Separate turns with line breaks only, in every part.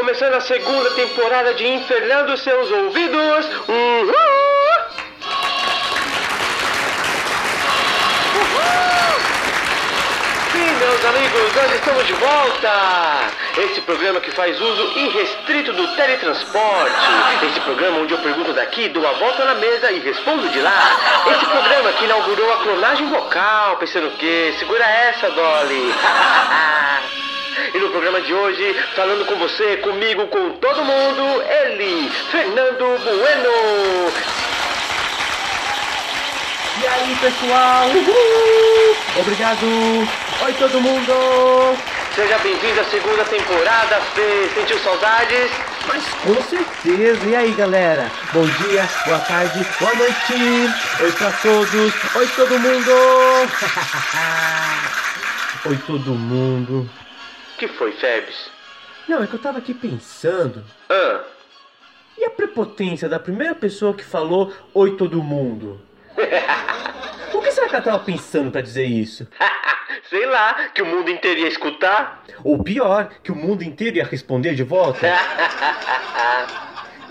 Começando a segunda temporada de Infernando Seus Ouvidos. Uhul! Sim, meus amigos, nós estamos de volta! Esse programa que faz uso irrestrito do teletransporte. Esse programa onde eu pergunto daqui, dou a volta na mesa e respondo de lá. Esse programa que inaugurou a clonagem vocal, pensando o quê? Segura essa, Dolly! E no programa de hoje, falando com você, comigo, com todo mundo, ele, Fernando Bueno.
E aí, pessoal? Uhul! Obrigado! Oi, todo mundo!
Seja bem-vindo à segunda temporada, Fê. Sentiu saudades?
Mas com certeza! E aí, galera? Bom dia, boa tarde, boa noite! Oi pra todos! Oi, todo mundo! Oi, todo mundo!
Que foi, Febs?
Não, é que eu tava aqui pensando.
Ah,
E a prepotência da primeira pessoa que falou Oi, todo mundo? O que será que ela tava pensando pra dizer isso?
sei lá, que o mundo inteiro ia escutar?
Ou pior, que o mundo inteiro ia responder de volta?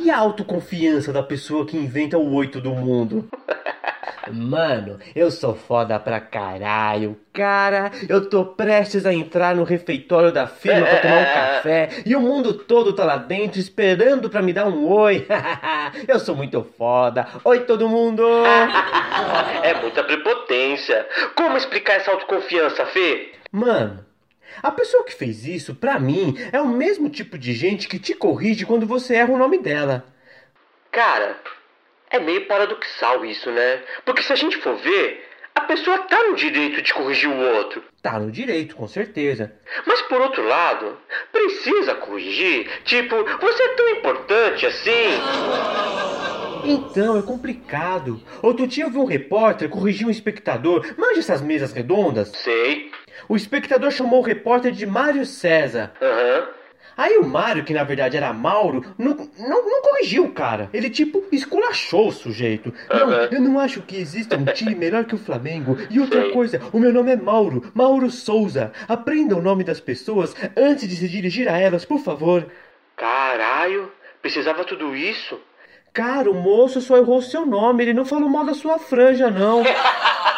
E a autoconfiança da pessoa que inventa o oi todo mundo? Mano, eu sou foda pra caralho. Cara, eu tô prestes a entrar no refeitório da firma pra tomar um café e o mundo todo tá lá dentro esperando pra me dar um oi. eu sou muito foda. Oi, todo mundo!
é muita prepotência. Como explicar essa autoconfiança, Fê?
Mano, a pessoa que fez isso, pra mim, é o mesmo tipo de gente que te corrige quando você erra o nome dela.
Cara, é meio paradoxal isso, né? Porque se a gente for ver, a pessoa tá no direito de corrigir o outro.
Tá no direito, com certeza.
Mas por outro lado, precisa corrigir? Tipo, você é tão importante assim?
Então, é complicado. Outro dia eu vi um repórter corrigir um espectador. Manja essas mesas redondas?
Sei.
O espectador chamou o repórter de Mário César.
Aham.
Aí o Mário, que na verdade era Mauro, não, não, não corrigiu o cara. Ele, tipo, esculachou o sujeito. Não,
Aham.
eu não acho que exista um time melhor que o Flamengo. E outra coisa, o meu nome é Mauro, Mauro Souza. Aprenda o nome das pessoas antes de se dirigir a elas, por favor.
Caralho, precisava tudo isso?
Cara, o moço só errou seu nome, ele não falou mal da sua franja, não.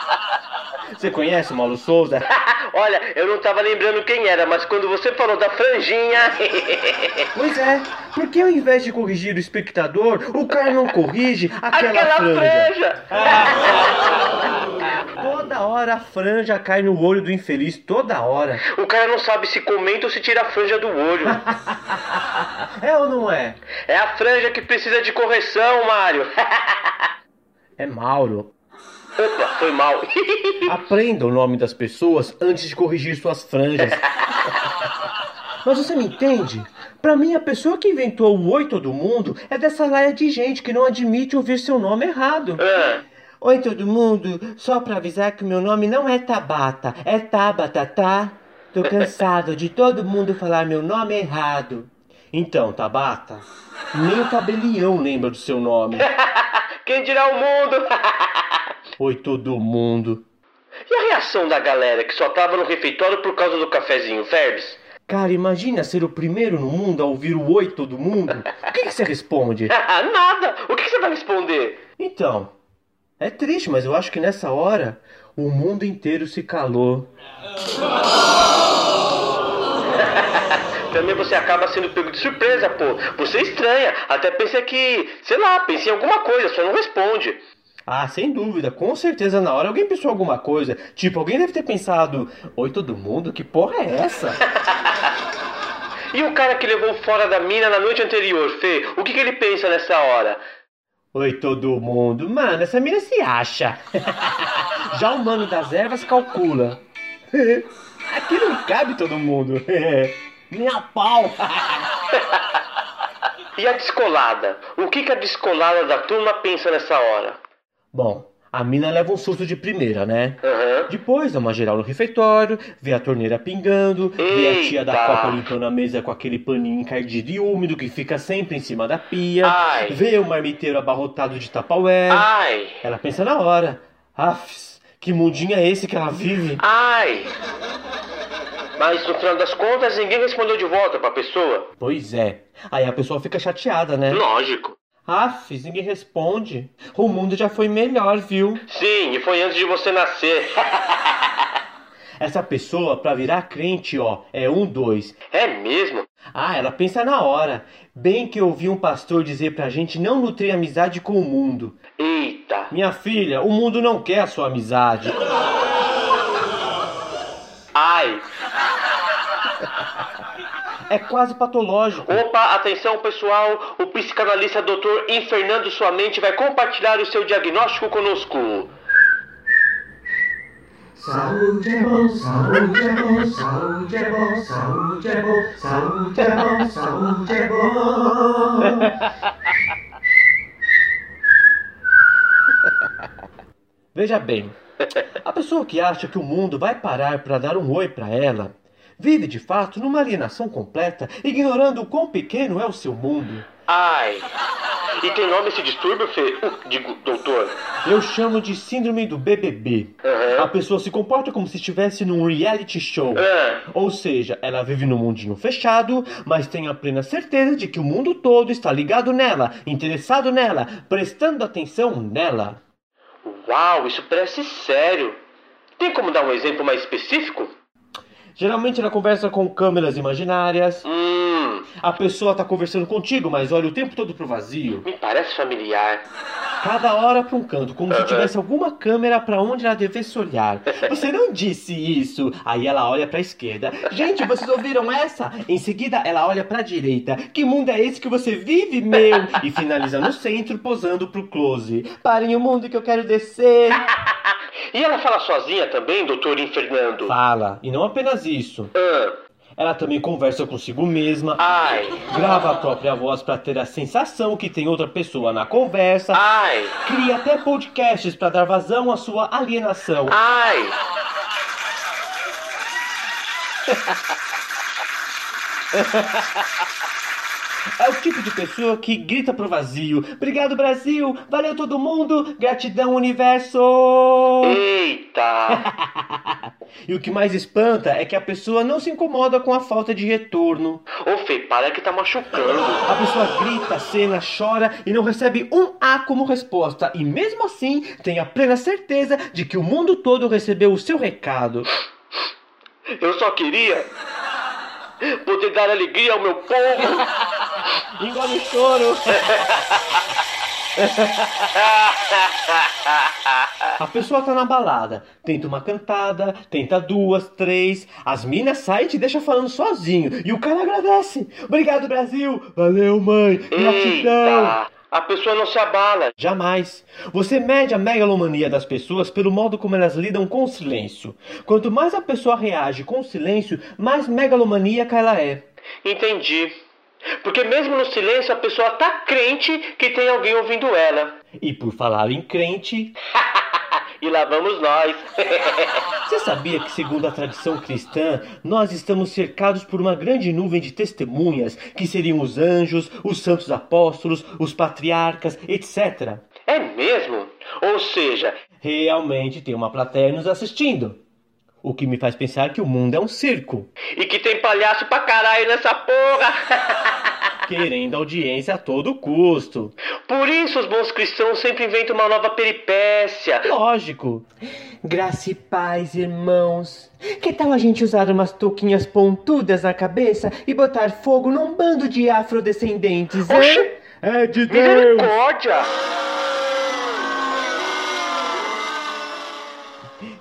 Você conhece o Mauro Souza?
Olha, eu não tava lembrando quem era, mas quando você falou da franjinha.
Pois é, por que ao invés de corrigir o espectador, o cara não corrige aquela,
Aquela
franja?
franja!
Toda hora a franja cai no olho do infeliz, toda hora.
O cara não sabe se comenta ou se tira a franja do olho.
É ou não é?
É a franja que precisa de correção, Mário.
É Mauro.
Opa, foi mal.
Aprenda o nome das pessoas antes de corrigir suas franjas. Mas você me entende? Pra mim, a pessoa que inventou o Oi Todo Mundo é dessa laia de gente que não admite ouvir seu nome errado.
Ah,
Oi todo mundo, só pra avisar que o meu nome não é Tabata, é Tabata, tá? Tô cansado de todo mundo falar meu nome errado. Então, Tabata, nem o tabelião lembra do seu nome.
Quem dirá o mundo?
Oi todo mundo.
E a reação da galera que só tava no refeitório por causa do cafezinho, Ferbs?
Cara, imagina ser o primeiro no mundo a ouvir o Oi todo mundo. O que, que você responde?
Nada! O que que você vai responder?
Então, é triste, mas eu acho que nessa hora o mundo inteiro se calou.
Também você acaba sendo pego de surpresa, pô. Você é estranha. Até pensa que, sei lá, pensa em alguma coisa, só não responde.
Ah, sem dúvida, com certeza na hora alguém pensou alguma coisa. Tipo, alguém deve ter pensado: Oi, todo mundo, que porra é essa?
E o cara que levou fora da mina na noite anterior, Fê? O que, que ele pensa nessa hora?
Oi, todo mundo. Mano, essa mina se acha. Já o mano das ervas calcula. Aqui não cabe todo mundo. Nem a pau.
E a descolada? O que, que a descolada da turma pensa nessa hora?
Bom, a mina leva um susto de primeira, né?
Aham.
Depois dá uma geral no refeitório, vê a torneira pingando, vê a tia da
Eita.
copa limpando a mesa com aquele paninho encardido e úmido que fica sempre em cima da pia,
Ai.
vê o marmiteiro abarrotado de tapaué. Ela pensa na hora, afs, que mundinho é esse que ela vive?
Ai! Mas no final das contas, ninguém respondeu de volta pra pessoa.
Pois é. Aí a pessoa fica chateada, né?
Lógico.
Aff, ninguém responde. O mundo já foi melhor, viu?
Sim, e foi antes de você nascer.
Essa pessoa, pra virar crente, ó, é um dois.
É mesmo?
Ah, ela pensa na hora. Bem que eu ouvi um pastor dizer pra gente não nutrir amizade com o mundo.
Eita.
Minha filha, o mundo não quer a sua amizade.
Ai.
É quase patológico.
Opa, atenção pessoal, o psicanalista Dr. Infernando Sua Mente vai compartilhar o seu diagnóstico conosco.
Saúde é bom, saúde é bom, saúde é bom, saúde é bom, saúde é bom, saúde é bom.
Veja bem, a pessoa que acha que o mundo vai parar para dar um oi para ela, vive de fato numa alienação completa, ignorando o quão pequeno é o seu mundo.
Ai. E tem nome esse distúrbio, Fê? Uh, digo, doutor.
Eu chamo de síndrome do BBB.
Aham.
A pessoa se comporta como se estivesse num reality show.
Ah,
Ou seja, ela vive num mundinho fechado, mas tem a plena certeza de que o mundo todo está ligado nela, interessado nela, prestando atenção nela.
uau, isso parece sério. Tem como dar um exemplo mais específico?
Geralmente ela conversa com câmeras imaginárias.
Hum,
A pessoa tá conversando contigo, mas olha o tempo todo pro vazio.
me parece familiar.
Cada hora pra um canto, como se
Aham.
tivesse alguma câmera pra onde ela devesse olhar. Você não disse isso. Aí ela olha pra esquerda. Gente, vocês ouviram essa? Em seguida ela olha pra direita. Que mundo é esse que você vive, meu? E finaliza no centro, posando pro close. Parem o mundo que eu quero descer.
E ela fala sozinha também, doutor Infernando?
Fala. E não apenas isso.
Ah,
Ela também conversa consigo mesma.
ai,
Grava a própria voz pra ter a sensação que tem outra pessoa na conversa.
ai,
Cria até podcasts pra dar vazão à sua alienação.
ai.
É o tipo de pessoa que grita pro vazio: Obrigado, Brasil! Valeu todo mundo! Gratidão, universo!
Eita.
E o que mais espanta é que a pessoa não se incomoda com a falta de retorno.
Ô, Fê, para que tá machucando.
A pessoa grita, cena, chora e não recebe um A como resposta. E mesmo assim, tem a plena certeza de que o mundo todo recebeu o seu recado.
Eu só queria poder dar alegria ao meu povo.
Engole o choro! A pessoa tá na balada, tenta uma cantada, tenta duas, três, as minas saem e te deixa falando sozinho, e o cara agradece. Obrigado, Brasil! Valeu, mãe! Gratidão!
Eita. A pessoa não se abala.
Jamais. Você mede a megalomania das pessoas pelo modo como elas lidam com o silêncio. Quanto mais a pessoa reage com o silêncio, mais megalomaníaca ela é.
Entendi. Porque mesmo no silêncio a pessoa tá crente que tem alguém ouvindo ela.
E por falar em crente,
E lá vamos nós.
Você sabia que, segundo a tradição cristã, nós estamos cercados por uma grande nuvem de testemunhas, que seriam os anjos, os santos apóstolos, os patriarcas, etc.
é mesmo? Ou seja,
Realmente tem uma plateia nos assistindo. O que me faz pensar que o mundo é um circo,
e que tem palhaço pra caralho nessa porra.
querendo audiência a todo custo.
Por isso os bons cristãos sempre inventam uma nova peripécia.
Lógico. Graça e paz, irmãos. Que tal a gente usar umas touquinhas pontudas na cabeça e botar fogo num bando de afrodescendentes, hein?
Oxi.
É de Deus!
Misericórdia!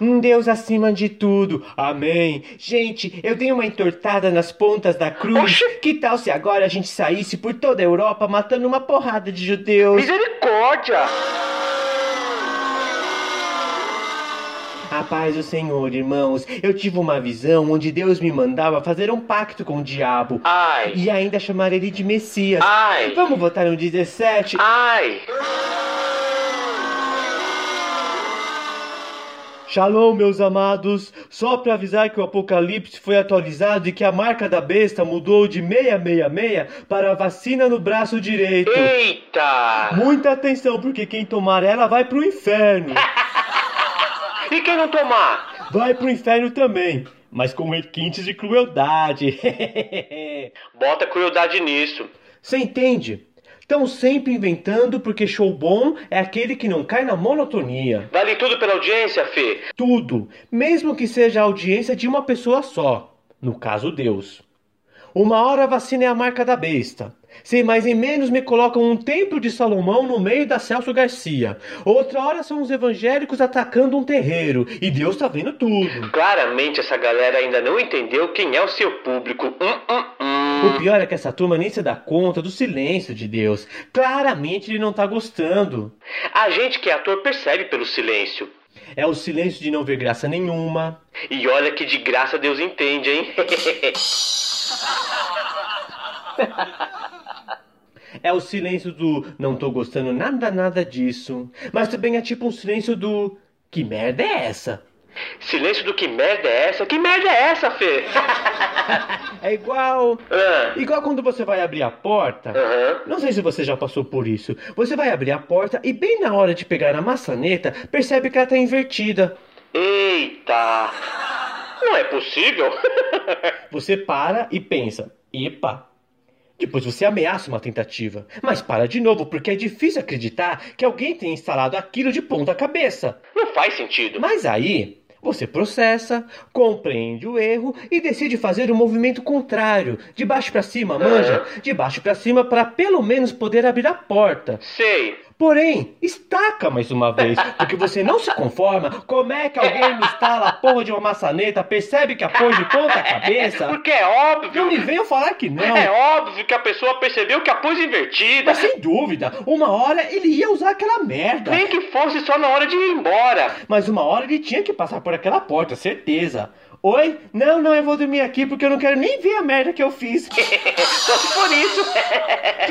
Um Deus acima de tudo. Amém. Gente, eu dei uma entortada nas pontas da cruz.
Oxi.
Que tal se agora a gente saísse por toda a Europa matando uma porrada de judeus?
Misericórdia!
A paz do Senhor, irmãos. Eu tive uma visão onde Deus me mandava fazer um pacto com o diabo.
Ai!
E ainda chamar ele de Messias.
Ai!
Vamos votar no 17?
Ai!
Shalom, meus amados. Só para avisar que o Apocalipse foi atualizado e que a marca da besta mudou de 666 para vacina no braço direito.
Eita!
Muita atenção, porque quem tomar ela vai pro inferno.
E quem não tomar?
Vai pro inferno também. mas com requintes de crueldade.
Bota crueldade nisso.
Você entende? Estão sempre inventando porque show bom é aquele que não cai na monotonia.
Vale tudo pela audiência, Fê.
Tudo, mesmo que seja a audiência de uma pessoa só, no caso Deus. Uma hora a vacina é a marca da besta. Sem mais nem menos me colocam um templo de Salomão no meio da Celso Garcia. Outra hora são os evangélicos atacando um terreiro. E Deus tá vendo tudo.
Claramente essa galera ainda não entendeu quem é o seu público. Hum, hum.
O pior é que essa turma nem se dá conta do silêncio de Deus. Claramente ele não tá gostando.
A gente que é ator percebe pelo silêncio.
É o silêncio de não ver graça nenhuma.
E olha que de graça Deus entende, hein?
É o silêncio do não tô gostando nada, nada disso. Mas também é tipo um silêncio do que merda é essa?
Silêncio do que merda é essa? Que merda é essa, Fê?
É igual.
Ah,
Igual quando você vai abrir a porta.
Aham.
Não sei se você já passou por isso. Você vai abrir a porta e bem na hora de pegar a maçaneta, percebe que ela tá invertida.
Eita! Não é possível?
Você para e pensa, epa. Depois você ameaça uma tentativa. Mas para de novo, porque é difícil acreditar que alguém tenha instalado aquilo de ponta cabeça.
Não faz sentido.
Mas aí, você processa, compreende o erro e decide fazer o movimento contrário, de baixo para cima, manja? De baixo para cima para pelo menos poder abrir a porta.
Sei.
Porém, estaca mais uma vez, porque você não se conforma. Como é que alguém me instala a porra de uma maçaneta, percebe que a pôs de ponta cabeça?
Porque é óbvio.
Não me venham falar que não.
É óbvio que a pessoa percebeu que a pôs invertida.
Mas sem dúvida, uma hora ele ia usar aquela merda.
Nem que fosse só na hora de ir embora.
Mas uma hora ele tinha que passar por aquela porta, certeza. Oi? Não, não, eu vou dormir aqui porque eu não quero nem ver a merda que eu fiz.
Só se for isso.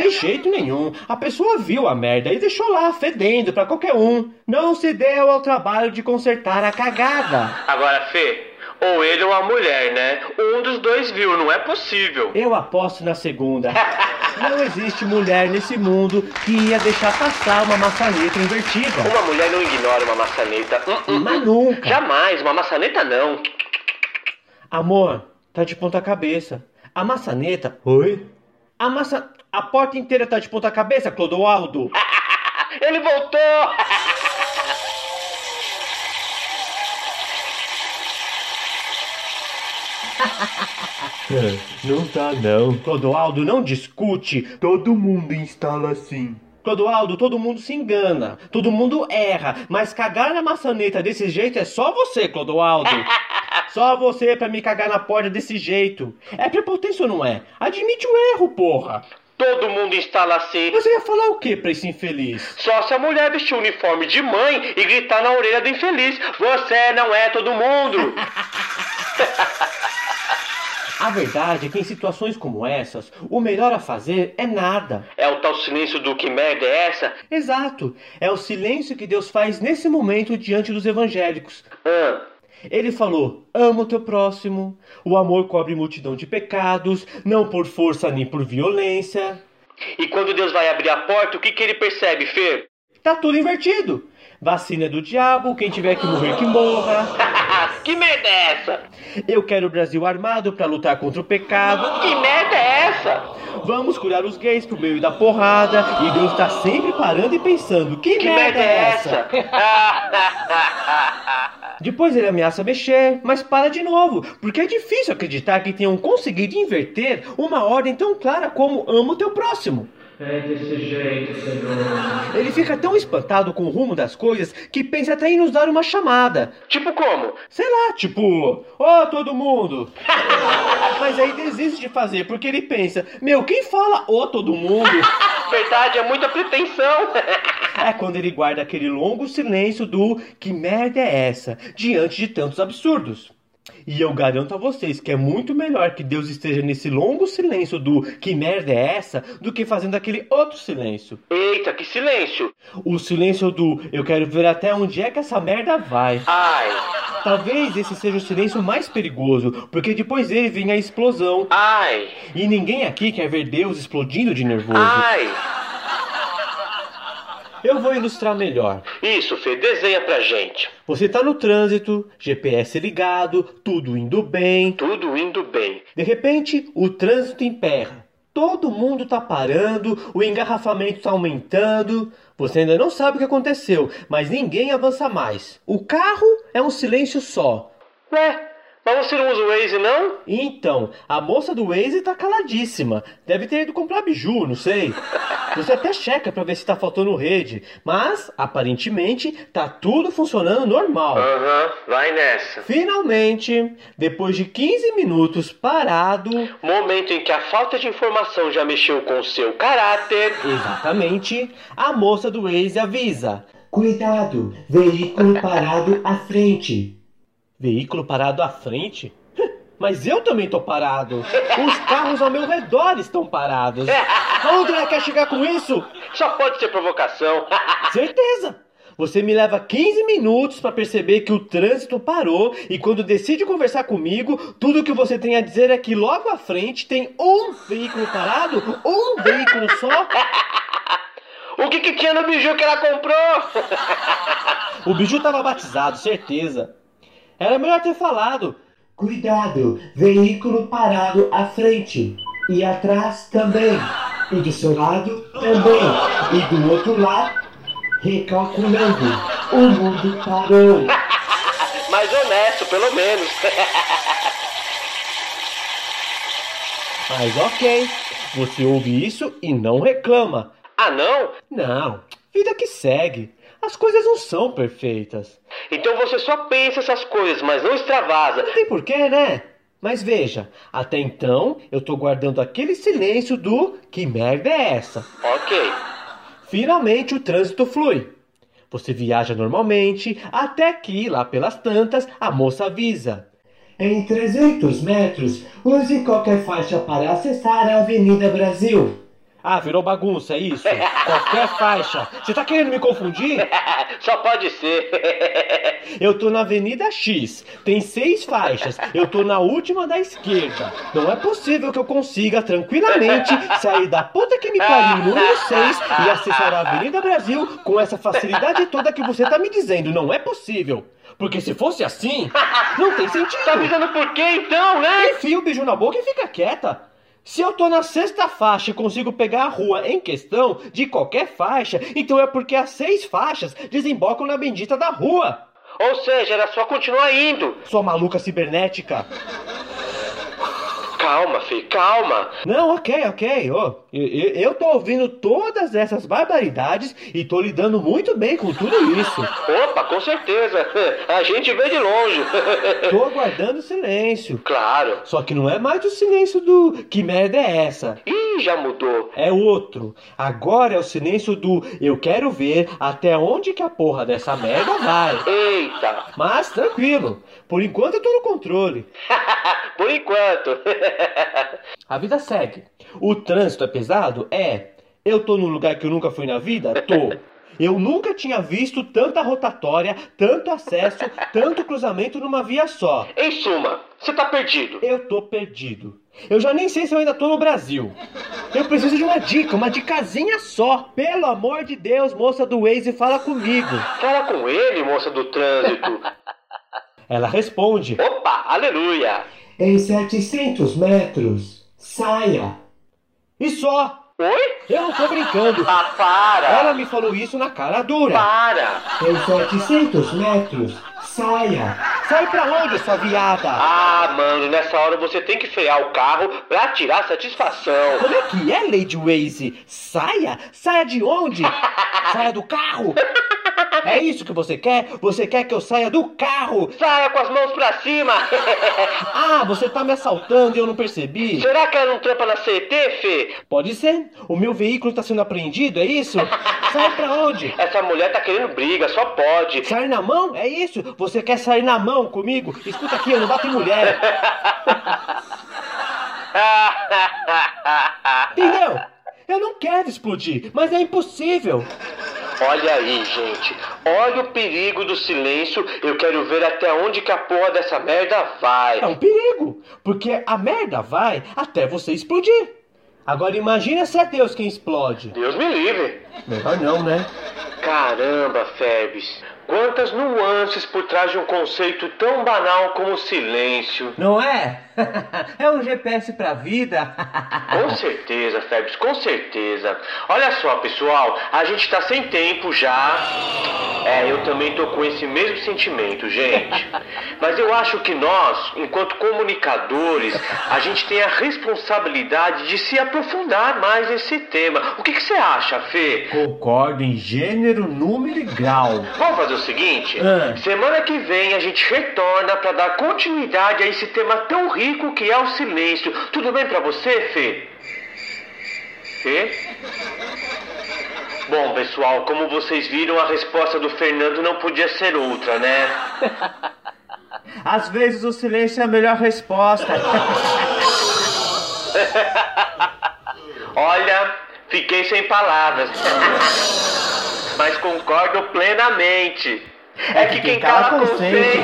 De jeito nenhum. A pessoa viu a merda e deixou lá, fedendo pra qualquer um. Não se deu ao trabalho de consertar a cagada.
Agora, Fê, ou ele ou a mulher, né? Um dos dois viu, não é possível.
Eu aposto na segunda. Não existe mulher nesse mundo que ia deixar passar uma maçaneta invertida.
Uma mulher não ignora uma maçaneta. Hum, hum,
Mas
hum.
nunca.
Jamais, uma maçaneta não.
Amor, tá de ponta cabeça. A maçaneta. Oi? A maça. A porta inteira tá de ponta cabeça, Clodoaldo.
Ele voltou!
Não tá não. Clodoaldo, não discute. Todo mundo instala assim. Clodoaldo, todo mundo se engana. Todo mundo erra. Mas cagar na maçaneta desse jeito é só você, Clodoaldo. Só você pra me cagar na porta desse jeito. É prepotência ou não é? Admite o erro, porra.
Todo mundo instala assim.
Você ia falar o que pra esse infeliz?
Só se a mulher vestir o uniforme de mãe e gritar na orelha do infeliz: Você não é todo mundo!
A verdade é que em situações como essas, o melhor a fazer é nada.
É o tal silêncio do que merda é essa?
Exato. É o silêncio que Deus faz nesse momento diante dos evangélicos.
Ah,
Ele falou: ama o teu próximo, o amor cobre multidão de pecados, não por força nem por violência.
e quando Deus vai abrir a porta, o que, que ele percebe, Fê?
Tá tudo invertido. Vacina é do diabo, quem tiver que morrer que morra.
que merda é essa?
Eu quero o Brasil armado pra lutar contra o pecado.
Que merda é essa?
Vamos curar os gays por meio da porrada. E Deus tá sempre parando e pensando: que,
Que merda é essa?
Depois ele ameaça mexer, mas para de novo, porque é difícil acreditar que tenham conseguido inverter uma ordem tão clara como ama o teu próximo.
É desse jeito, Senhor.
Ele fica tão espantado com o rumo das coisas que pensa até em nos dar uma chamada.
tipo como?
Sei lá, tipo, ó todo mundo. Mas aí desiste de fazer, porque ele pensa, meu, quem fala ô todo mundo?
Verdade, é muita pretensão.
É quando ele guarda aquele longo silêncio do que merda é essa, diante de tantos absurdos. E eu garanto a vocês que é muito melhor que Deus esteja nesse longo silêncio do que merda é essa do que fazendo aquele outro silêncio.
Eita, que silêncio.
O silêncio do eu quero ver até onde é que essa merda vai.
Ai,
Talvez esse seja o silêncio mais perigoso, porque depois dele vem a explosão.
ai,
E ninguém aqui quer ver Deus explodindo de nervoso.
ai.
Eu vou ilustrar melhor.
Isso, Fê, desenha pra gente.
Você tá no trânsito, GPS ligado, tudo indo bem.
Tudo indo bem.
De repente, o trânsito emperra. Todo mundo tá parando, o engarrafamento tá aumentando. Você ainda não sabe o que aconteceu, mas ninguém avança mais. O carro é um silêncio só.
Ué, mas você não usa o Waze, não?
Então, a moça do Waze tá caladíssima. Deve ter ido comprar biju, não sei. Você até checa pra ver se tá faltando rede, mas aparentemente tá tudo funcionando normal.
Aham, vai nessa.
Finalmente, depois de 15 minutos parado,
Momento em que a falta de informação já mexeu com o seu caráter.
exatamente, a moça do Waze avisa:
Cuidado, veículo parado à frente.
Veículo parado à frente? Mas eu também tô parado. Os carros ao meu redor estão parados. Aonde ela quer chegar com isso?
Só pode ser provocação.
Certeza! Você me leva 15 minutos para perceber que o trânsito parou e quando decide conversar comigo, tudo que você tem a dizer é que logo à frente tem um veículo parado, um veículo só.
o que, que tinha no biju que ela comprou?
O biju tava batizado, certeza. Era melhor ter falado.
Cuidado, veículo parado à frente. E atrás também. E do seu lado também. E do outro lado, recalculando. O mundo parou.
Mais honesto, pelo menos.
Mas ok, você ouve isso e não reclama.
ah, não?
Não, vida que segue. As coisas não são perfeitas.
Então você só pensa essas coisas, mas não extravasa.
Não tem porquê, né? Mas veja, até então eu tô guardando aquele silêncio do que merda é essa?
Ok.
Finalmente o trânsito flui. Você viaja normalmente, até que, lá pelas tantas, a moça avisa.
Em 300 metros, use qualquer faixa para acessar a Avenida Brasil.
Ah, virou bagunça, é isso? Qualquer faixa. Você tá querendo me confundir?
Só pode ser.
Eu tô na Avenida X, tem seis faixas. Eu tô na última da esquerda. Não é possível que eu consiga tranquilamente sair da puta que me pariu no número 6 e acessar a Avenida Brasil com essa facilidade toda que você tá me dizendo. Não é possível. Porque se fosse assim, não tem sentido.
Tá avisando por quê então, né?
Enfia o beijo na boca e fica quieta. Se eu tô na sexta faixa e consigo pegar a rua em questão de qualquer faixa, então é porque as seis faixas desembocam na bendita da rua.
Ou seja, era só continuar indo.
Sua maluca cibernética.
Calma, Fê, calma.
Não, ok, ok. eu, eu, eu tô ouvindo todas essas barbaridades e tô lidando muito bem com tudo isso.
Opa, com certeza. A gente vê de longe.
Tô aguardando silêncio.
Claro.
Só que não é mais o silêncio do que merda é essa.
Ih, já mudou.
É outro. Agora é o silêncio do eu quero ver até onde que a porra dessa merda vai.
Eita.
Mas tranquilo, por enquanto eu tô no controle.
Por enquanto.
A vida segue. O trânsito é pesado? É. Eu tô num lugar que eu nunca fui na vida? Tô. Eu nunca tinha visto tanta rotatória, tanto acesso, tanto cruzamento numa via só.
Em suma, você tá perdido.
Eu tô perdido. Eu já nem sei se eu ainda tô no Brasil. Eu preciso de uma dica, uma dicasinha só. Pelo amor de Deus, moça do Waze, fala comigo.
Fala com ele, moça do trânsito.
Ela responde.
Opa, aleluia.
Em 700 metros, saia.
E só.
Oi?
Eu não tô brincando.
Ah, para.
Ela me falou isso na cara dura.
Para.
Em 700 metros, saia.
Sai pra onde, sua viada?
Ah, mano, nessa hora você tem que frear o carro pra tirar satisfação.
Como é que é, Lady Waze? Saia? Saia de onde? Saia do carro? É isso que você quer? Você quer que eu saia do carro?
Saia com as mãos pra cima.
Ah, você tá me assaltando e eu não percebi?
Será que ela não trampa na CT, Fê?
Pode ser. O meu veículo tá sendo apreendido, é isso? Sai pra onde?
Essa mulher tá querendo briga, só pode.
Sair na mão? É isso? Você quer sair na mão comigo? Escuta aqui, eu não bato em mulher. Entendeu? Eu não quero explodir, mas é impossível.
Olha aí, gente. Olha o perigo do silêncio. Eu quero ver até onde que a porra dessa merda vai.
É um perigo, porque a merda vai até você explodir. Agora imagina se é Deus quem explode.
Deus me livre.
Melhor não, né?
Caramba, Febs. Quantas nuances por trás de um conceito tão banal como silêncio.
Não é? É um GPS pra vida.
Com certeza, Febs, com certeza. Olha só, pessoal, a gente tá sem tempo já. É, eu também tô com esse mesmo sentimento, gente. Mas eu acho que nós, enquanto comunicadores, a gente tem a responsabilidade de se aprofundar mais nesse tema. O que, que você acha, Fê?
Concordo em gênero, número e grau.
Vamos fazer o seguinte?
Ah.
Semana que vem a gente retorna para dar continuidade a esse tema tão rico que é o silêncio. Tudo bem para você, Fê? Fê? Bom, pessoal, como vocês viram, a resposta do Fernando não podia ser outra, né?
Às vezes o silêncio é a melhor resposta.
Olha, fiquei sem palavras. Mas concordo plenamente. É, que, quem cala consente.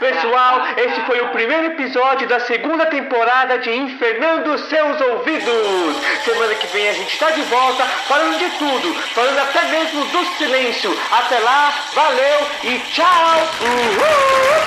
Pessoal, esse foi o primeiro episódio da segunda temporada de Infernando Seus Ouvidos. Semana que vem a gente tá de volta falando de tudo, falando até mesmo do silêncio. Até lá, valeu e tchau! Uhul!